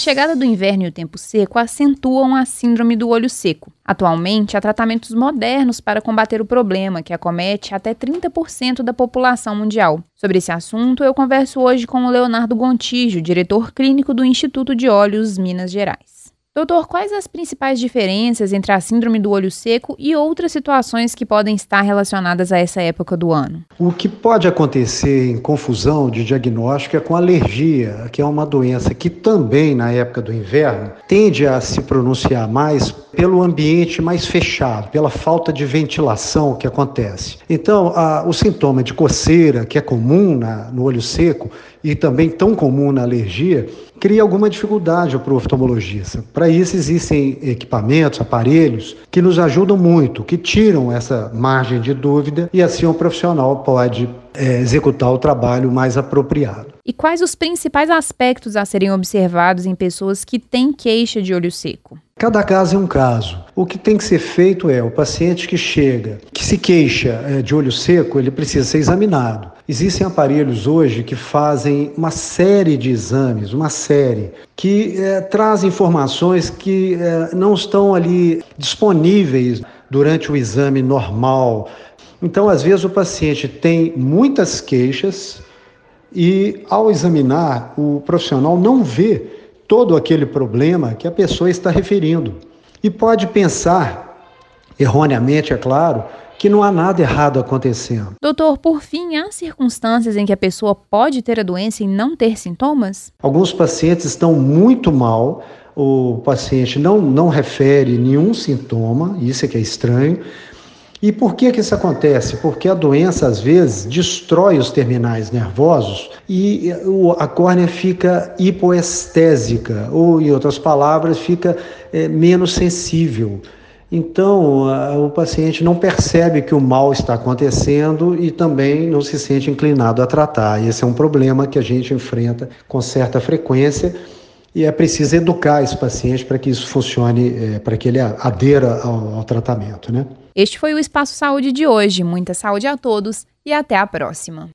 A chegada do inverno e o tempo seco acentuam a síndrome do olho seco. Atualmente, há tratamentos modernos para combater o problema, que acomete até 30% da população mundial. Sobre esse assunto, eu converso hoje com o Leonardo Gontijo, diretor clínico do Instituto de Olhos Minas Gerais. Doutor, quais as principais diferenças entre a síndrome do olho seco e outras situações que podem estar relacionadas a essa época do ano? O que pode acontecer em confusão de diagnóstico é com alergia, que é uma doença que também, na época do inverno, tende a se pronunciar mais pelo ambiente mais fechado, pela falta de ventilação que acontece. Então, a, o sintoma de coceira, que é comum na, no olho seco e também tão comum na alergia, cria alguma dificuldade para o oftalmologista. Para isso existem equipamentos, aparelhos que nos ajudam muito, que tiram essa margem de dúvida e assim o profissional pode é, executar o trabalho mais apropriado. E quais os principais aspectos a serem observados em pessoas que têm queixa de olho seco? Cada caso é um caso. O que tem que ser feito é o paciente que chega, que se queixa é, de olho seco, ele precisa ser examinado. Existem aparelhos hoje que fazem uma série de exames, uma série, que é, traz informações que é, não estão ali disponíveis durante o exame normal. Então, às vezes, o paciente tem muitas queixas e, ao examinar, o profissional não vê todo aquele problema que a pessoa está referindo. E pode pensar, erroneamente, é claro, que não há nada errado acontecendo. Doutor, por fim, há circunstâncias em que a pessoa pode ter a doença e não ter sintomas? Alguns pacientes estão muito mal, o paciente não, não refere nenhum sintoma, isso é que é estranho. E por que, que isso acontece? Porque a doença, às vezes, destrói os terminais nervosos e a córnea fica hipoestésica, ou, em outras palavras, fica é, menos sensível. Então, a, o paciente não percebe que o mal está acontecendo e também não se sente inclinado a tratar. Esse é um problema que a gente enfrenta com certa frequência e é preciso educar esse paciente para que isso funcione, é, para que ele adeira ao, ao tratamento, né? Este foi o Espaço Saúde de hoje. Muita saúde a todos e até a próxima.